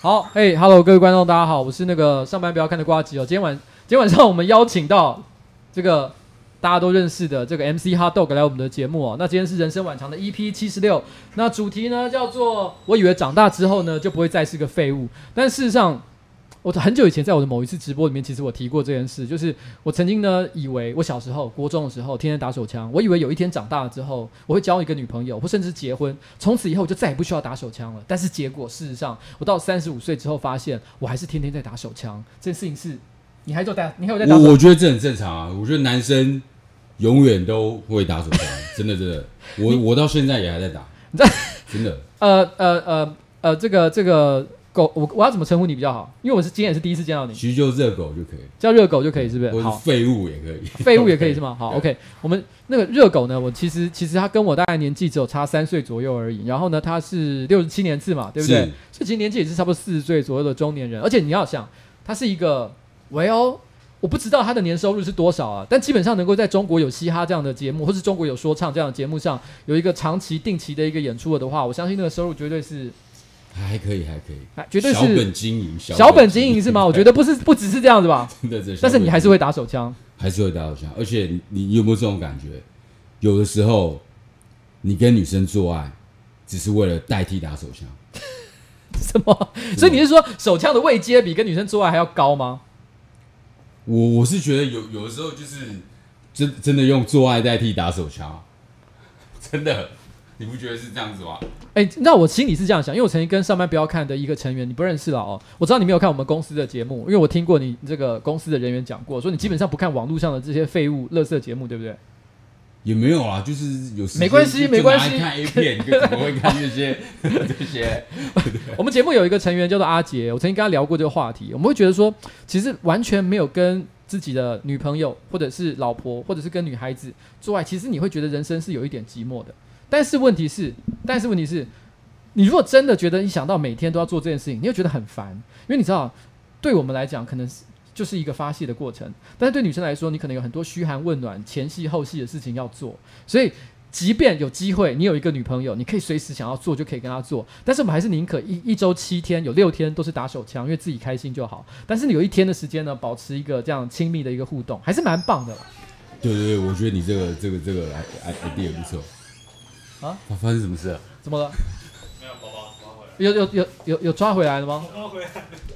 好，嘿、hey,，Hello，各位观众，大家好，我是那个上班不要看的瓜吉哦。今天晚今天晚上我们邀请到这个大家都认识的这个 MC Hot Dog 来我们的节目哦。那今天是人生晚长的 EP 七十六，那主题呢叫做我以为长大之后呢就不会再是个废物，但事实上。我很久以前在我的某一次直播里面，其实我提过这件事，就是我曾经呢以为我小时候国中的时候天天打手枪，我以为有一天长大了之后我会交一个女朋友，或甚至结婚，从此以后我就再也不需要打手枪了。但是结果事实上，我到三十五岁之后发现，我还是天天在打手枪。这件事情是，你还在打？你还有在打？我我觉得这很正常啊，我觉得男生永远都会打手枪，真的真的，我我到现在也还在打，真的。呃呃呃呃，这个这个。狗，我我要怎么称呼你比较好？因为我是今天也是第一次见到你。其实就热狗就可以，叫热狗就可以，是不是？好，废物也可以，废物也可以是吗？好，OK。我们那个热狗呢？我其实其实他跟我大概年纪只有差三岁左右而已。然后呢，他是六十七年次嘛，对不对？所以其实年纪也是差不多四十岁左右的中年人。而且你要想，他是一个，喂哦，我不知道他的年收入是多少啊。但基本上能够在中国有嘻哈这样的节目，或是中国有说唱这样的节目上有一个长期定期的一个演出了的话，我相信那个收入绝对是。还可以，还可以，绝对是小本经营，小本经营是吗？我觉得不是，不只是这样子吧。真的，但是你还是会打手枪，还是会打手枪。而且你，你有没有这种感觉？有的时候，你跟女生做爱，只是为了代替打手枪。什么？所以你是说手枪的位阶比跟女生做爱还要高吗？我我是觉得有有的时候就是真真的用做爱代替打手枪，真的。你不觉得是这样子吗？哎、欸，那我心里是这样想，因为我曾经跟上班不要看的一个成员，你不认识了哦。我知道你没有看我们公司的节目，因为我听过你这个公司的人员讲过，说你基本上不看网络上的这些废物、垃圾节目，对不对？也没有啊，就是有时没关系，没关系。看 A 片，你怎么会看这些 这些？我们节目有一个成员叫做阿杰，我曾经跟他聊过这个话题。我们会觉得说，其实完全没有跟自己的女朋友，或者是老婆，或者是跟女孩子做爱，其实你会觉得人生是有一点寂寞的。但是问题是，但是问题是，你如果真的觉得一想到每天都要做这件事情，你又觉得很烦，因为你知道，对我们来讲，可能是就是一个发泄的过程；但是对女生来说，你可能有很多嘘寒问暖、前戏后戏的事情要做。所以，即便有机会，你有一个女朋友，你可以随时想要做就可以跟她做。但是我们还是宁可一一周七天有六天都是打手枪，因为自己开心就好。但是你有一天的时间呢，保持一个这样亲密的一个互动，还是蛮棒的。对对对，我觉得你这个这个这个 idea 不错。啊！发生什么事了？怎么了？没有，宝宝抓回来。有有有有有抓回来了吗？抓回来。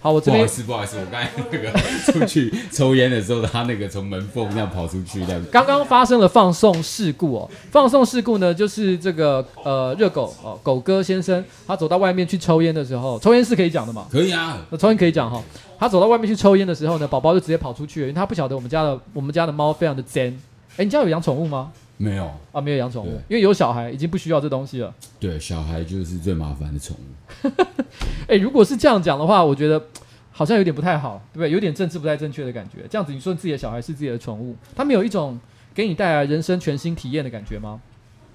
好，我这边不好意思，不好意思，我刚才那个 出去抽烟的时候，他那个从门缝这样跑出去，这样。刚刚发生了放送事故哦。放送事故呢，就是这个呃热狗哦狗哥先生，他走到外面去抽烟的时候，抽烟是可以讲的嘛？可以啊，那抽烟可以讲哈。他走到外面去抽烟的时候呢，宝宝就直接跑出去了，因为他不晓得我们家的我们家的猫非常的尖。哎，你家有养宠物吗？没有啊，没有养宠物，因为有小孩已经不需要这东西了。对，小孩就是最麻烦的宠物。哎、欸，如果是这样讲的话，我觉得好像有点不太好，对不对？有点政治不太正确的感觉。这样子，你说你自己的小孩是自己的宠物，他们有一种给你带来人生全新体验的感觉吗？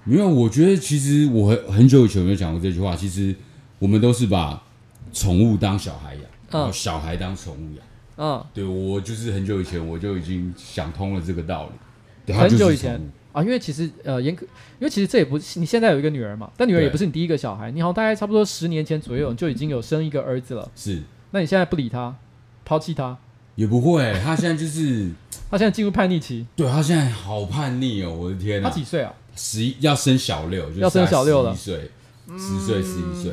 没有，我觉得其实我很很久以前有没有讲过这句话。其实我们都是把宠物当小孩养，然后小孩当宠物养。嗯，对，我就是很久以前我就已经想通了这个道理。对，很久以前。啊，因为其实呃，严格，因为其实这也不是你现在有一个女儿嘛，但女儿也不是你第一个小孩，你好像大概差不多十年前左右就已经有生一个儿子了。是，那你现在不理他，抛弃他？也不会，他现在就是 他现在进入叛逆期。对，他现在好叛逆哦，我的天哪！他几岁啊？十一要生小六，就是、要生小六了，十岁，十岁十一岁。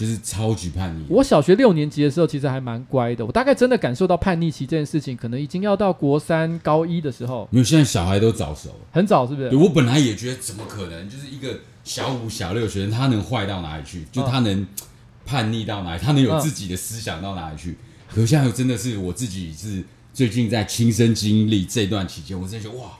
就是超级叛逆。我小学六年级的时候，其实还蛮乖的。我大概真的感受到叛逆期这件事情，可能已经要到国三高一的时候。因为现在小孩都早熟，很早，是不是？对，我本来也觉得怎么可能，就是一个小五、小六学生，他能坏到哪里去？就他能叛逆到哪里？他能有自己的思想到哪里去？可是现在真的是我自己是最近在亲身经历这段期间，我真的觉得哇，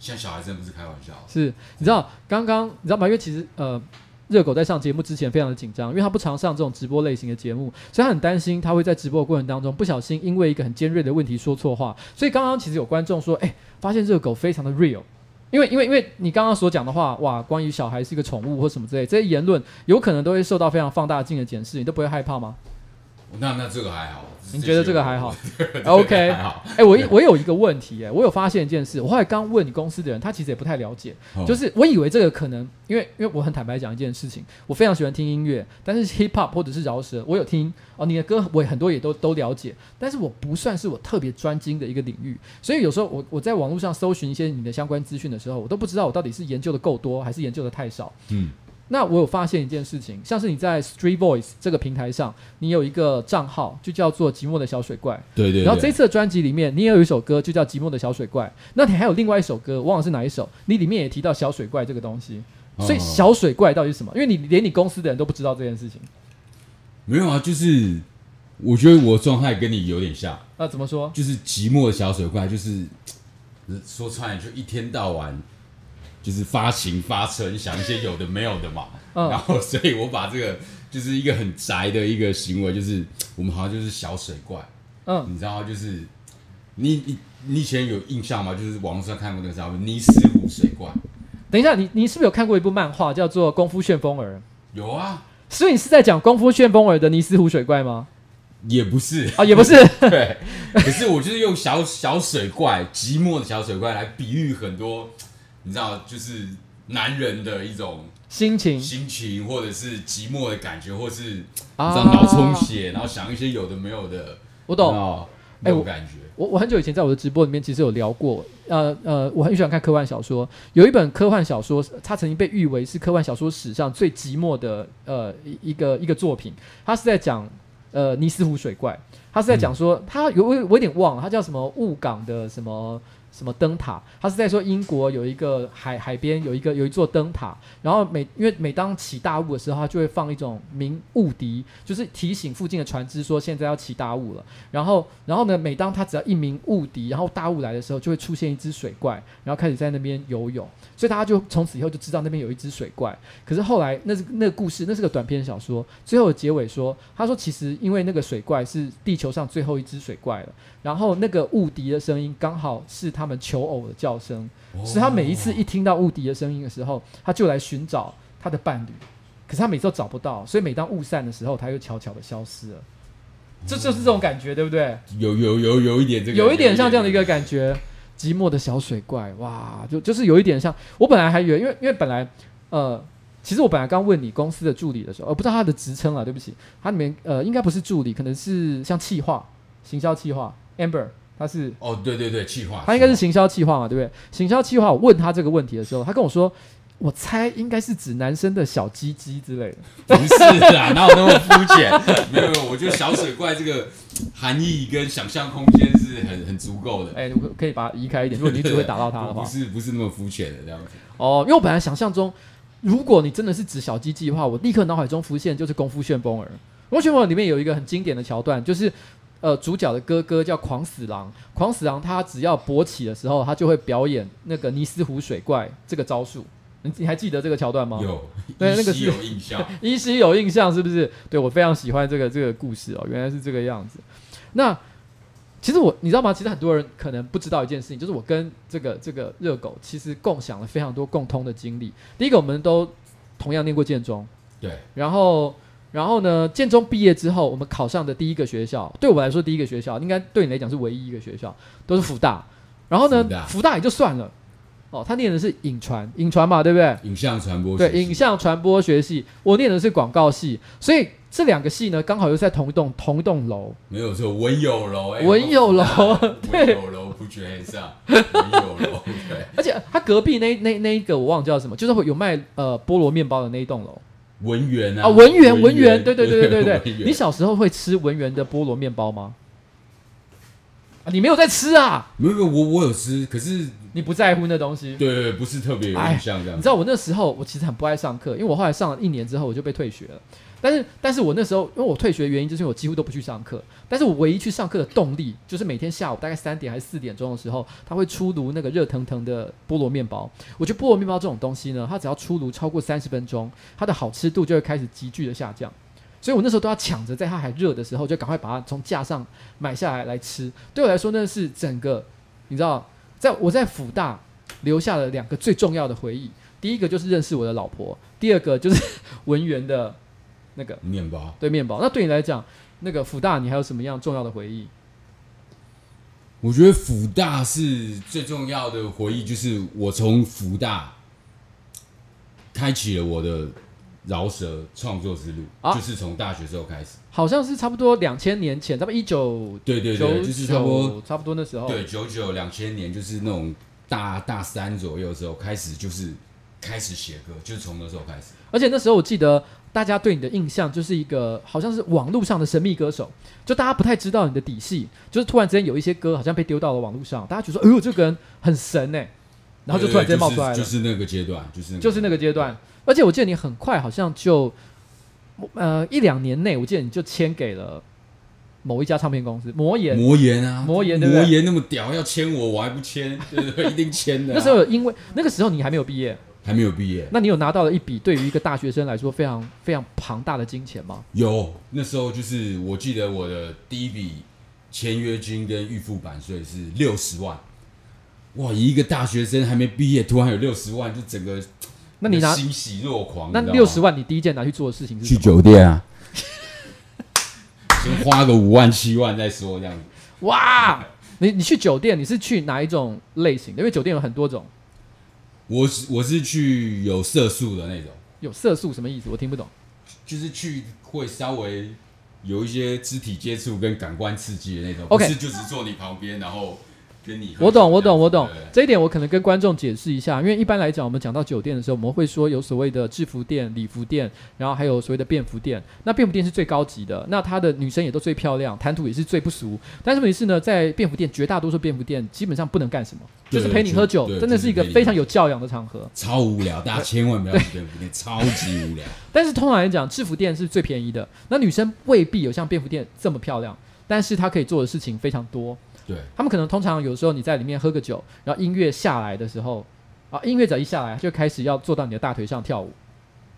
现在小孩真的不是开玩笑。是，你知道刚刚你知道吗？因为其实呃。热狗在上节目之前非常的紧张，因为他不常上这种直播类型的节目，所以他很担心他会在直播过程当中不小心因为一个很尖锐的问题说错话。所以刚刚其实有观众说，哎、发现热狗非常的 real，因为因为因为你刚刚所讲的话，哇，关于小孩是一个宠物或什么之类，这些言论有可能都会受到非常放大镜的检视，你都不会害怕吗？那那这个还好，你觉得这个还好？OK，还好。哎、欸，我我有一个问题、欸，哎，我有发现一件事，我后来刚问你公司的人，他其实也不太了解，哦、就是我以为这个可能，因为因为我很坦白讲一件事情，我非常喜欢听音乐，但是 hip hop 或者是饶舌，我有听哦，你的歌我很多也都都了解，但是我不算是我特别专精的一个领域，所以有时候我我在网络上搜寻一些你的相关资讯的时候，我都不知道我到底是研究的够多还是研究的太少，嗯。那我有发现一件事情，像是你在 Street Voice 这个平台上，你有一个账号，就叫做《寂寞的小水怪》。对对，对。然后这次的专辑里面，你也有一首歌，就叫《寂寞的小水怪》。那你还有另外一首歌，忘了是哪一首？你里面也提到小水怪这个东西。所以小水怪到底是什么？因为你连你公司的人都不知道这件事情。没有啊，就是我觉得我状态跟你有点像。那怎么说？就是寂寞的小水怪，就是说穿了就一天到晚。就是发情发嗔，想一些有的没有的嘛，嗯、然后所以我把这个就是一个很宅的一个行为，就是我们好像就是小水怪，嗯，你知道就是你你你以前有印象吗？就是网络上看过那个照片，尼斯湖水怪。等一下，你你是不是有看过一部漫画叫做《功夫旋风儿》？有啊，所以你是在讲《功夫旋风儿》的尼斯湖水怪吗？也不是啊，也不是，对，可是我就是用小小水怪，寂寞的小水怪来比喻很多。你知道，就是男人的一种心情、心情，或者是寂寞的感觉，或是啊，脑充血，然后想一些有的没有的。我懂，哎，我感觉，我我很久以前在我的直播里面其实有聊过，呃呃，我很喜欢看科幻小说，有一本科幻小说，它曾经被誉为是科幻小说史上最寂寞的呃一一个一个作品，它是在讲呃尼斯湖水怪，它是在讲说，它有我我有点忘了，它叫什么雾港的什么。什么灯塔？他是在说英国有一个海海边有一个有一座灯塔，然后每因为每当起大雾的时候，他就会放一种鸣雾笛，就是提醒附近的船只说现在要起大雾了。然后然后呢，每当他只要一鸣雾笛，然后大雾来的时候，就会出现一只水怪，然后开始在那边游泳。所以大家就从此以后就知道那边有一只水怪。可是后来那是那个故事，那是个短篇小说，最后的结尾说，他说其实因为那个水怪是地球上最后一只水怪了，然后那个雾笛的声音刚好是他们求偶的叫声，所以他每一次一听到雾笛的声音的时候，他就来寻找他的伴侣，可是他每次都找不到，所以每当雾散的时候，他又悄悄的消失了。这就是这种感觉，对不对？有有有有一点这个，有一点像这样的一个感觉。寂寞的小水怪，哇，就就是有一点像。我本来还以为，因为因为本来，呃，其实我本来刚问你公司的助理的时候，我不知道他的职称啊，对不起，他里面呃应该不是助理，可能是像企划、行销企划，Amber，他是哦，对对对，企划，他应该是行销企划嘛，对不对？行销企划，我问他这个问题的时候，他跟我说。我猜应该是指男生的小鸡鸡之类的，不是啊，哪有那么肤浅？没有没有，我觉得小水怪这个含义跟想象空间是很很足够的。哎、欸，我可以把它移开一点，如果你只会打到他的话，不是不是那么肤浅的这样子。哦，因为我本来想象中，如果你真的是指小鸡鸡的话，我立刻脑海中浮现就是《功夫旋风儿》。《功夫旋风儿》里面有一个很经典的桥段，就是呃，主角的哥哥叫狂死狼，狂死狼他只要勃起的时候，他就会表演那个尼斯湖水怪这个招数。你你还记得这个桥段吗？有，对，那个是有印象，依稀有印象，是不是？对，我非常喜欢这个这个故事哦，原来是这个样子。那其实我你知道吗？其实很多人可能不知道一件事情，就是我跟这个这个热狗其实共享了非常多共通的经历。第一个，我们都同样念过建中，对。然后然后呢，建中毕业之后，我们考上的第一个学校，对我来说第一个学校，应该对你来讲是唯一一个学校，都是福大。然后呢，福大，也就算了。哦，他念的是影传，影传嘛，对不对？影像传播对，影像传播学系，我念的是广告系，所以这两个系呢，刚好又在同一栋同一栋楼。没有错，文友楼，文友楼，文友楼不觉上，文友楼，对。而且他隔壁那那那一个我忘了叫什么，就是会有卖呃菠萝面包的那一栋楼。文员啊，啊文员文员，对对对对对对。你小时候会吃文员的菠萝面包吗？啊，你没有在吃啊？没有，我我有吃，可是。你不在乎那东西，对，对，对，不是特别有印象这样。你知道我那时候，我其实很不爱上课，因为我后来上了一年之后，我就被退学了。但是，但是我那时候，因为我退学的原因，就是我几乎都不去上课。但是我唯一去上课的动力，就是每天下午大概三点还是四点钟的时候，他会出炉那个热腾腾的菠萝面包。我觉得菠萝面包这种东西呢，它只要出炉超过三十分钟，它的好吃度就会开始急剧的下降。所以我那时候都要抢着在它还热的时候，就赶快把它从架上买下来来吃。对我来说，那是整个，你知道，在我在辅大。留下了两个最重要的回忆，第一个就是认识我的老婆，第二个就是 文员的那个。面包。对面包，那对你来讲，那个辅大，你还有什么样重要的回忆？我觉得辅大是最重要的回忆，就是我从辅大开启了我的饶舌创作之路，啊、就是从大学时候开始，好像是差不多两千年前，差不多一九对对对，就是差不多差不多那时候，对九九两千年，就是那种大大三左右的时候开始，就是开始写歌，就是从那时候开始，而且那时候我记得。大家对你的印象就是一个好像是网络上的神秘歌手，就大家不太知道你的底细，就是突然之间有一些歌好像被丢到了网络上，大家觉得说：“哎呦，这个人很神哎！”然后就突然之间冒出来了，就是那个阶段，就是就是那个阶段。而且我记得你很快好像就呃一两年内，我记得你就签给了某一家唱片公司，魔岩，魔岩啊，魔岩，魔岩那么屌，要签我我还不签，对对，一定签的。那时候因为那个时候你还没有毕业。还没有毕业，那你有拿到了一笔对于一个大学生来说非常非常庞大的金钱吗？有，那时候就是我记得我的第一笔签约金跟预付版税是六十万，哇！一个大学生还没毕业，突然有六十万，就整个那你拿欣喜若狂。那六十万你第一件拿去做的事情是去酒店啊？先花个五万七万再说这样子。哇！你你去酒店，你是去哪一种类型的？因为酒店有很多种。我是我是去有色素的那种，有色素什么意思？我听不懂。就是去会稍微有一些肢体接触跟感官刺激的那种，OK，不是就只坐你旁边，然后。我懂，我懂，我懂。这一点我可能跟观众解释一下，因为一般来讲，我们讲到酒店的时候，我们会说有所谓的制服店、礼服店，然后还有所谓的便服店。那便服店是最高级的，那它的女生也都最漂亮，谈吐也是最不俗。但是问题是呢，在便服店，绝大多数便服店基本上不能干什么，就是陪你喝酒，真的是一个非常有教养的场合。超无聊，大家千万不要去便服店，超级无聊。但是通常来讲，制服店是最便宜的，那女生未必有像便服店这么漂亮，但是她可以做的事情非常多。对，他们可能通常有时候你在里面喝个酒，然后音乐下来的时候，啊，音乐只要一下来就开始要坐到你的大腿上跳舞，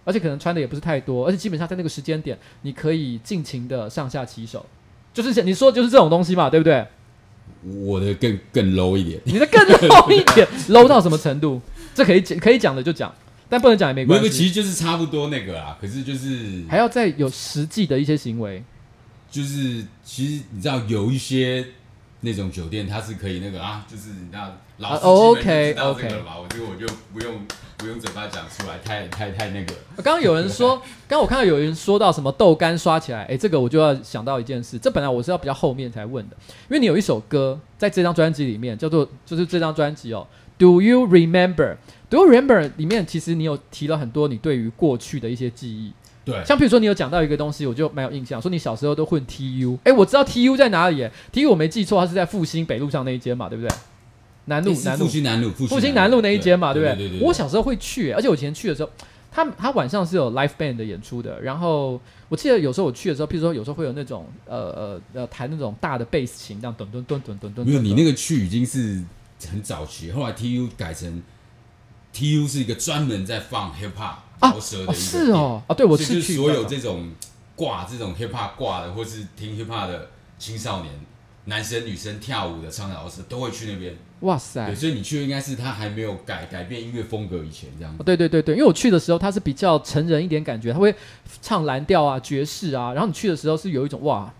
而且可能穿的也不是太多，而且基本上在那个时间点，你可以尽情的上下其手，就是你说就是这种东西嘛，对不对？我的更更 low 一点，你的更 low 一点，low 到什么程度？这可以讲可以讲的就讲，但不能讲也没关系。那个其实就是差不多那个啊，可是就是还要再有实际的一些行为，就是其实你知道有一些。那种酒店它是可以那个啊，就是你知道老司机们知道这个了吧？我这个我就不用不用嘴巴讲出来，太太太那个。刚刚有人说，刚刚我看到有人说到什么豆干刷起来，哎，这个我就要想到一件事。这本来我是要比较后面才问的，因为你有一首歌在这张专辑里面叫做，就是这张专辑哦，Do You Remember？Do You Remember 里面其实你有提了很多你对于过去的一些记忆。对，像比如说你有讲到一个东西，我就蛮有印象，说你小时候都混 TU，哎，我知道 TU 在哪里，TU 我没记错，它是在复兴北路上那一间嘛，对不对？南路，南路，复兴南路，复兴南路那一间嘛，对不对？我小时候会去，而且我以前去的时候，他他晚上是有 live band 的演出的，然后我记得有时候我去的时候，譬如说有时候会有那种呃呃呃弹那种大的贝斯琴，这样咚咚咚咚咚咚。没有，你那个去已经是很早期，后来 TU 改成 TU 是一个专门在放 hip hop。啊，是哦，啊，对，我是去所有这种挂这种 hip hop 挂的，或是听 hip hop 的青少年，男生女生跳舞的唱老师都会去那边。哇塞！对，所以你去的应该是他还没有改改变音乐风格以前这样子。对对对对，因为我去的时候他是比较成人一点感觉，他会唱蓝调啊、爵士啊，然后你去的时候是有一种哇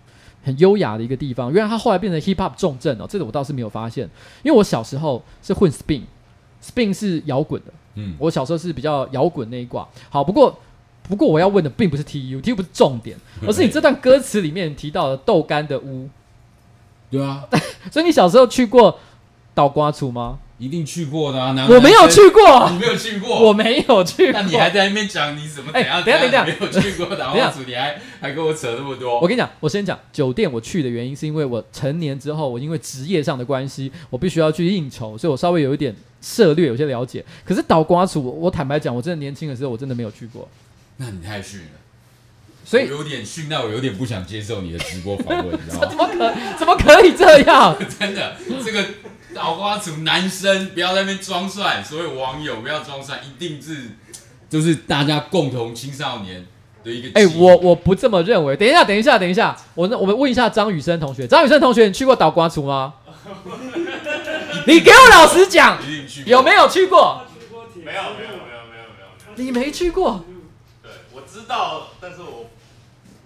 很优雅的一个地方。原来他后来变成 hip hop 重镇哦，这个我倒是没有发现，因为我小时候是混 spin，spin 是摇滚的。嗯，我小时候是比较摇滚那一挂。好，不过不过我要问的并不是 T U，T U 不是重点，而是你这段歌词里面提到的豆干的屋。对啊，所以你小时候去过倒瓜厝吗？一定去过的啊！我没有去过，你没有去过，我没有去过。那你还在那边讲你怎么？哎，等下等下，没有去过倒瓜厝，你还还跟我扯那么多？我跟你讲，我先讲酒店，我去的原因是因为我成年之后，我因为职业上的关系，我必须要去应酬，所以我稍微有一点涉略，有些了解。可是倒瓜厝，我坦白讲，我真的年轻的时候，我真的没有去过。那你太逊了，所以有点逊到我有点不想接受你的直播访问，你知道吗？怎么可怎么可以这样？真的，这个。倒瓜族男生不要在那边装帅，所有网友不要装帅，一定是就是大家共同青少年的一个。哎、欸，我我不这么认为。等一下，等一下，等一下，我我们问一下张雨生同学，张雨生同学，你去过倒瓜族吗？你给我老实讲，有没有去过？没有，没有，没有，没有，没有，你没去过？对，我知道，但是我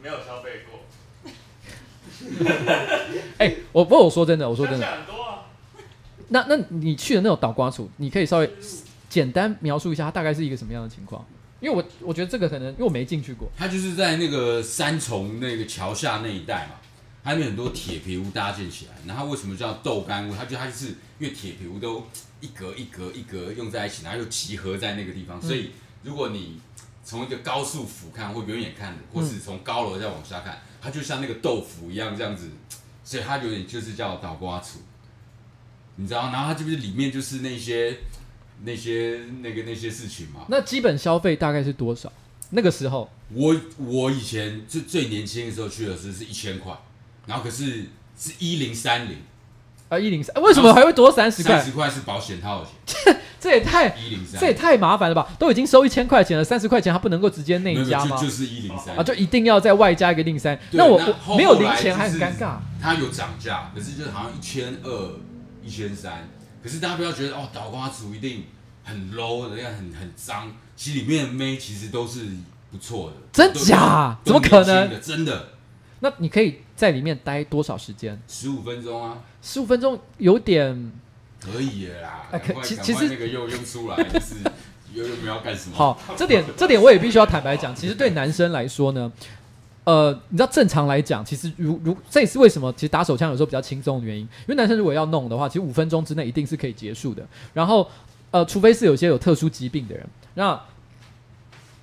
没有消费过。哎、欸，我不过我说真的，我说真的，很多啊。那那你去的那种倒瓜处，你可以稍微简单描述一下，它大概是一个什么样的情况？因为我我觉得这个可能，因为我没进去过。它就是在那个三重那个桥下那一带嘛，它有很多铁皮屋搭建起来。然后为什么叫豆干屋？它就它就是因为铁皮屋都一格一格一格用在一起，然后又集合在那个地方，所以如果你从一个高速俯瞰或远远看，或是从高楼再往下看，它就像那个豆腐一样这样子，所以它有点就是叫倒瓜处。你知道，然后它这边里面就是那些、那些、那个那些事情嘛。那基本消费大概是多少？那个时候，我我以前最最年轻的时候去的时候是一千块，然后可是是一零三零啊，一零三，为什么还会多三十块？三十块是保险套的钱，这也太一零三，这也太麻烦了吧？都已经收一千块钱了，三十块钱他不能够直接内加吗？就就是一零三啊，就一定要再外加一个零三。那我我没有零钱还很尴尬。它有涨价，可是就好像一千二。一千三，可是大家不要觉得哦，倒瓜处一定很 low 的，那样很很脏。其实里面的妹其实都是不错的，真假？怎么可能？真的。那你可以在里面待多少时间？十五分钟啊。十五分钟有点可以了啦。哎，可其其实那个又用出来，就是又又没有干什么。好，这点这点我也必须要坦白讲，其实对男生来说呢。呃，你知道正常来讲，其实如如这也是为什么，其实打手枪有时候比较轻松的原因。因为男生如果要弄的话，其实五分钟之内一定是可以结束的。然后，呃，除非是有些有特殊疾病的人。那，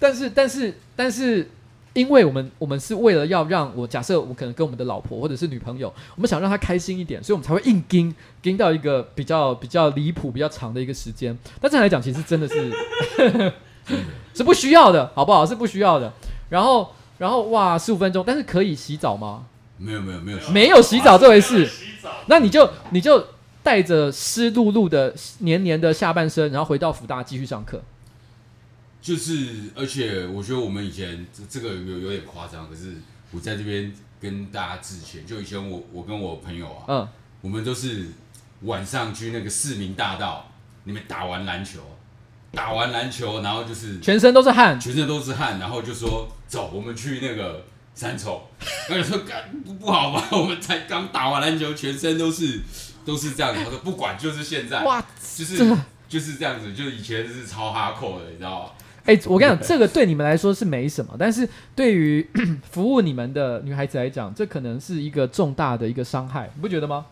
但是但是但是，因为我们我们是为了要让我假设我可能跟我们的老婆或者是女朋友，我们想让她开心一点，所以我们才会硬 盯盯到一个比较比较离谱、比较长的一个时间。但这样来讲，其实真的是 是不需要的，好不好？是不需要的。然后。然后哇，十五分钟，但是可以洗澡吗？没有没有没有，没有洗澡这回事。那你就你就带着湿漉漉的黏黏的下半身，然后回到福大继续上课。就是，而且我觉得我们以前这这个有有点夸张，可是我在这边跟大家致歉。就以前我我跟我朋友啊，嗯，我们都是晚上去那个市民大道里面打完篮球。打完篮球，然后就是全身都是汗，全身都是汗，然后就说走，我们去那个三重。然后有时候干不好吧？我们才刚打完篮球，全身都是都是这样子。他说不管，就是现在，哇，就是就是这样子，就以前是超哈扣的，你知道吗？哎、欸，我跟你讲，这个对你们来说是没什么，但是对于 服务你们的女孩子来讲，这可能是一个重大的一个伤害，你不觉得吗？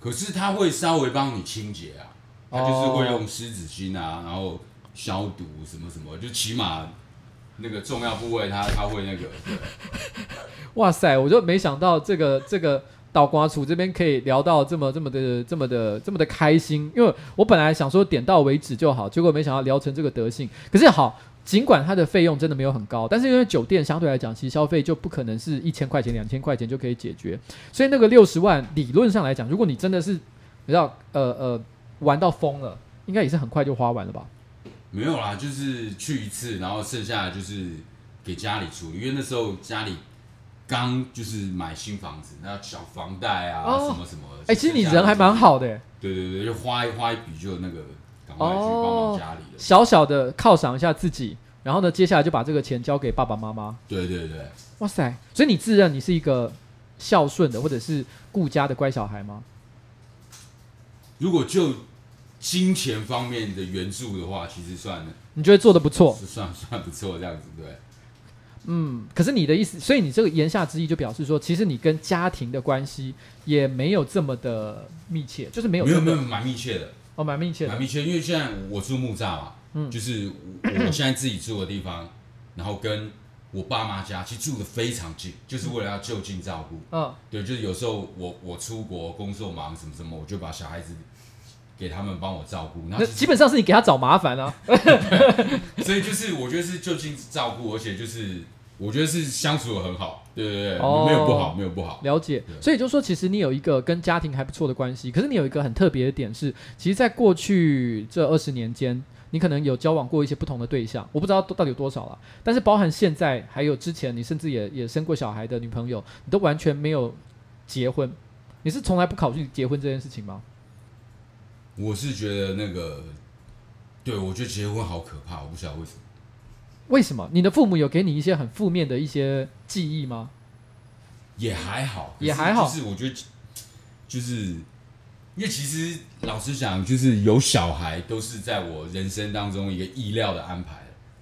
可是他会稍微帮你清洁啊，他就是会用湿纸巾啊，然后。消毒什么什么，就起码那个重要部位他，他会那个。哇塞，我就没想到这个这个倒瓜处这边可以聊到这么这么的这么的这么的开心，因为我本来想说点到为止就好，结果没想到聊成这个德性。可是好，尽管它的费用真的没有很高，但是因为酒店相对来讲，其实消费就不可能是一千块钱、两千块钱就可以解决，所以那个六十万理论上来讲，如果你真的是你知道呃呃玩到疯了，应该也是很快就花完了吧。没有啦，就是去一次，然后剩下的就是给家里处理，因为那时候家里刚就是买新房子，那小房贷啊、哦、什么什么。哎、欸，其实你人还蛮好的。对对对，就花一花一笔就那个赶快去帮忙家里了、哦。小小的犒赏一下自己，然后呢，接下来就把这个钱交给爸爸妈妈。对对对。哇塞，所以你自认你是一个孝顺的或者是顾家的乖小孩吗？如果就。金钱方面的援助的话，其实算，你觉得做的不错，是 算算不错这样子，对。嗯，可是你的意思，所以你这个言下之意就表示说，其实你跟家庭的关系也没有这么的密切，就是没有，没有，没有，蛮密切的，哦，蛮密切的，蛮密切，因为现在我住木栅嘛，嗯，就是我现在自己住的地方，然后跟我爸妈家其实住的非常近，就是为了要就近照顾，嗯，对，就是有时候我我出国工作忙什么什么，我就把小孩子。给他们帮我照顾，那基本上是你给他找麻烦啊。所以就是我觉得是就近照顾，而且就是我觉得是相处的很好，对对对，哦、没有不好，没有不好。了解，所以就说其实你有一个跟家庭还不错的关系，可是你有一个很特别的点是，其实，在过去这二十年间，你可能有交往过一些不同的对象，我不知道到底有多少了，但是包含现在还有之前，你甚至也也生过小孩的女朋友，你都完全没有结婚，你是从来不考虑结婚这件事情吗？我是觉得那个，对，我觉得结婚好可怕，我不晓得为什么。为什么？你的父母有给你一些很负面的一些记忆吗？也还好，也还好。就是我觉得，就是因为其实老实讲，就是有小孩都是在我人生当中一个意料的安排，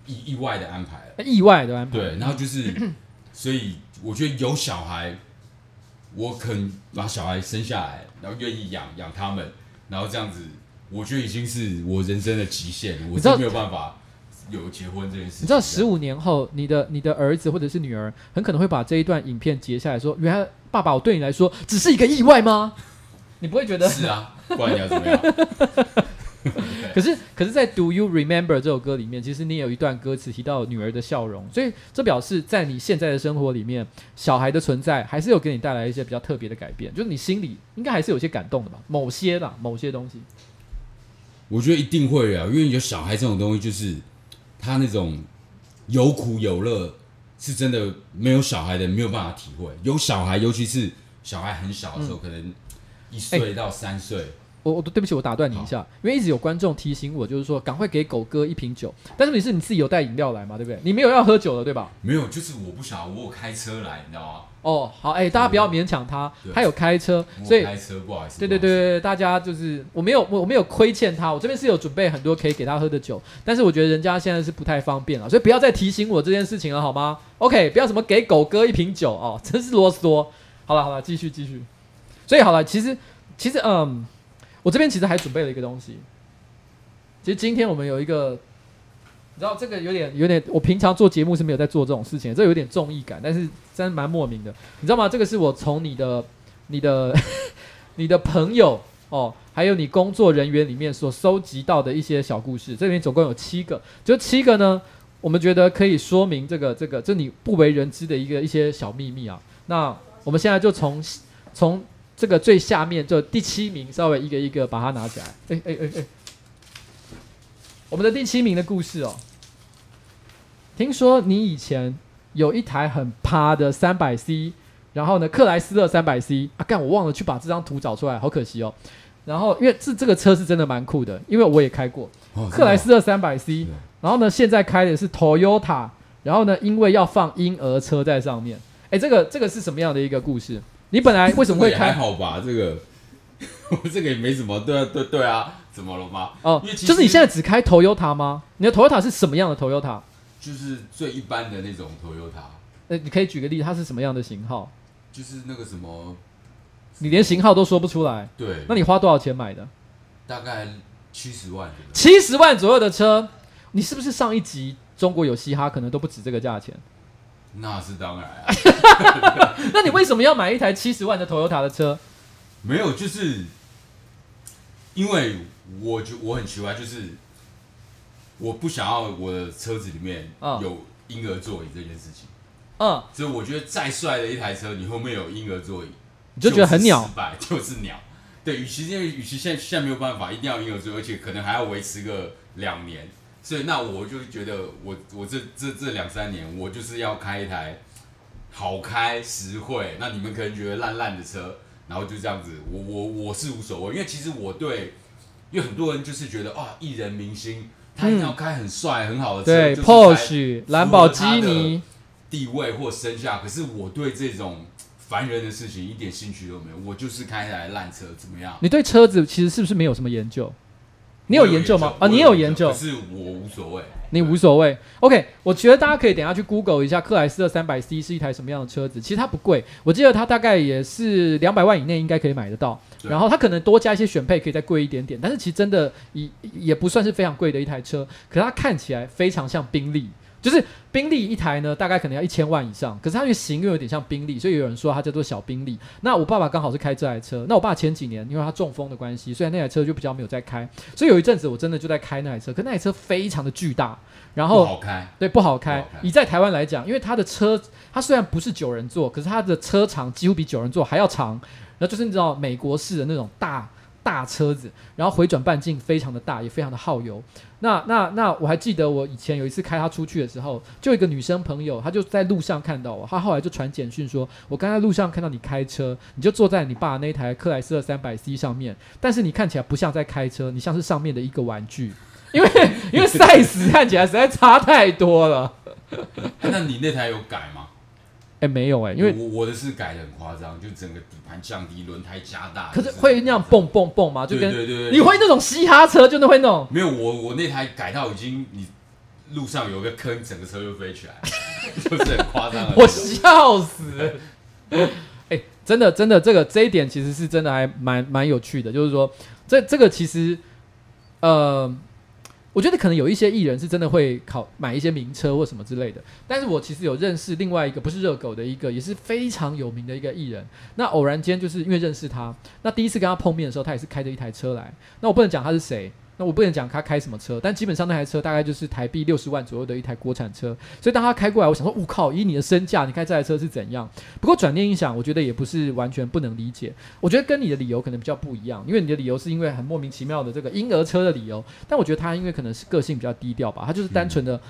意意外的安排，意外的安排。对，然后就是，所以我觉得有小孩，我肯把小孩生下来，然后愿意养养他们，然后这样子，我觉得已经是我人生的极限，我真没有办法。有结婚这件事，你知道十五年后，你的你的儿子或者是女儿，很可能会把这一段影片截下来说：“原来爸爸，我对你来说只是一个意外吗？” 你不会觉得？是啊，不然你要怎么样？可是，可是在《Do You Remember》这首歌里面，其实你有一段歌词提到女儿的笑容，所以这表示在你现在的生活里面，小孩的存在还是有给你带来一些比较特别的改变，就是你心里应该还是有些感动的吧？某些啦，某些东西，我觉得一定会啊，因为有小孩这种东西就是。他那种有苦有乐，是真的没有小孩的没有办法体会。有小孩，尤其是小孩很小的时候，嗯、可能一岁到三岁。欸、我我对不起，我打断你一下，因为一直有观众提醒我，就是说赶快给狗哥一瓶酒。但是你是你自己有带饮料来嘛？对不对？你没有要喝酒的，对吧？没有，就是我不想，我有开车来，你知道吗？哦，好，哎、欸，大家不要勉强他，他有开车，所以开车不好意思，对对对对，大家就是我没有我我没有亏欠他，我这边是有准备很多可以给他喝的酒，但是我觉得人家现在是不太方便了，所以不要再提醒我这件事情了，好吗？OK，不要什么给狗哥一瓶酒哦，真是啰嗦。好了好了，继续继续。所以好了，其实其实嗯，我这边其实还准备了一个东西，其实今天我们有一个。你知道这个有点有点，我平常做节目是没有在做这种事情，这有点综艺感，但是真蛮莫名的。你知道吗？这个是我从你的、你的、你的朋友哦，还有你工作人员里面所收集到的一些小故事。这里面总共有七个，就七个呢，我们觉得可以说明这个这个，这你不为人知的一个一些小秘密啊。那我们现在就从从这个最下面就第七名，稍微一个一个把它拿起来。哎哎哎哎。我们的第七名的故事哦，听说你以前有一台很趴的三百 C，然后呢，克莱斯勒三百 C 啊，干我忘了去把这张图找出来，好可惜哦。然后因为这这个车是真的蛮酷的，因为我也开过、哦、克莱斯勒三百 C，然后呢，现在开的是 Toyota，然后呢，因为要放婴儿车在上面，哎，这个这个是什么样的一个故事？你本来为什么会开？还好吧，这个我 这个也没什么，对啊，对对啊。怎么了吗？哦，就是你现在只开 Toyota 吗？你的 Toyota 是什么样的 Toyota？就是最一般的那种 Toyota。那你可以举个例子，它是什么样的型号？就是那个什么，你连型号都说不出来。对，那你花多少钱买的？大概七十万。七十万左右的车，你是不是上一集中国有嘻哈可能都不止这个价钱？那是当然啊。那你为什么要买一台七十万的 Toyota 的车？没有，就是因为。我就我很奇怪，就是我不想要我的车子里面有婴儿座椅这件事情。嗯，所以我觉得再帅的一台车，你后面有婴儿座椅，你就觉得很鸟，失败 就是鸟。对，与其因为与其现在现在没有办法，一定要婴儿座椅，而且可能还要维持个两年，所以那我就觉得我我这这这两三年，我就是要开一台好开实惠。那你们可能觉得烂烂的车，然后就这样子，我我我是无所谓，因为其实我对。因为很多人就是觉得啊，艺人明星他一定要开很帅、嗯、很好的车，对，Porsche、兰博基尼，地位或身价。可是我对这种烦人的事情一点兴趣都没有，我就是开一台烂车，怎么样？你对车子其实是不是没有什么研究？你有研究吗？啊，你有研究，可是我无所谓。你无所谓。OK，我觉得大家可以等下去 Google 一下克莱斯勒三百 C 是一台什么样的车子。其实它不贵，我记得它大概也是两百万以内应该可以买得到。然后它可能多加一些选配，可以再贵一点点。但是其实真的也也不算是非常贵的一台车。可是它看起来非常像宾利。就是宾利一台呢，大概可能要一千万以上，可是它的型又有点像宾利，所以有人说它叫做小宾利。那我爸爸刚好是开这台车，那我爸前几年因为他中风的关系，所以那台车就比较没有在开，所以有一阵子我真的就在开那台车，可那台车非常的巨大，然后不好开，对，不好开。以在台湾来讲，因为它的车，它虽然不是九人座，可是它的车长几乎比九人座还要长，然后就是你知道美国式的那种大。大车子，然后回转半径非常的大，也非常的耗油。那那那我还记得我以前有一次开它出去的时候，就一个女生朋友，她就在路上看到我，她后来就传简讯说，我刚才路上看到你开车，你就坐在你爸那台克莱斯勒三百 C 上面，但是你看起来不像在开车，你像是上面的一个玩具，因为因为 size 看起来实在差太多了。那你那台有改吗？哎，没有哎，因为我我的是改的很夸张，就整个底盘降低，轮胎加大。可是会那样蹦蹦蹦吗？就跟对对对，你会那种嘻哈车，就那会那种。没有，我我那台改到已经，你路上有个坑，整个车就飞起来，就是很夸张。我笑死！哎，真的真的，这个这一点其实是真的还蛮蛮有趣的，就是说这这个其实呃。我觉得可能有一些艺人是真的会考买一些名车或什么之类的，但是我其实有认识另外一个不是热狗的一个也是非常有名的一个艺人，那偶然间就是因为认识他，那第一次跟他碰面的时候，他也是开着一台车来，那我不能讲他是谁。那我不能讲他开什么车，但基本上那台车大概就是台币六十万左右的一台国产车。所以当他开过来，我想说，我靠，以你的身价，你开这台车是怎样？不过转念一想，我觉得也不是完全不能理解。我觉得跟你的理由可能比较不一样，因为你的理由是因为很莫名其妙的这个婴儿车的理由。但我觉得他因为可能是个性比较低调吧，他就是单纯的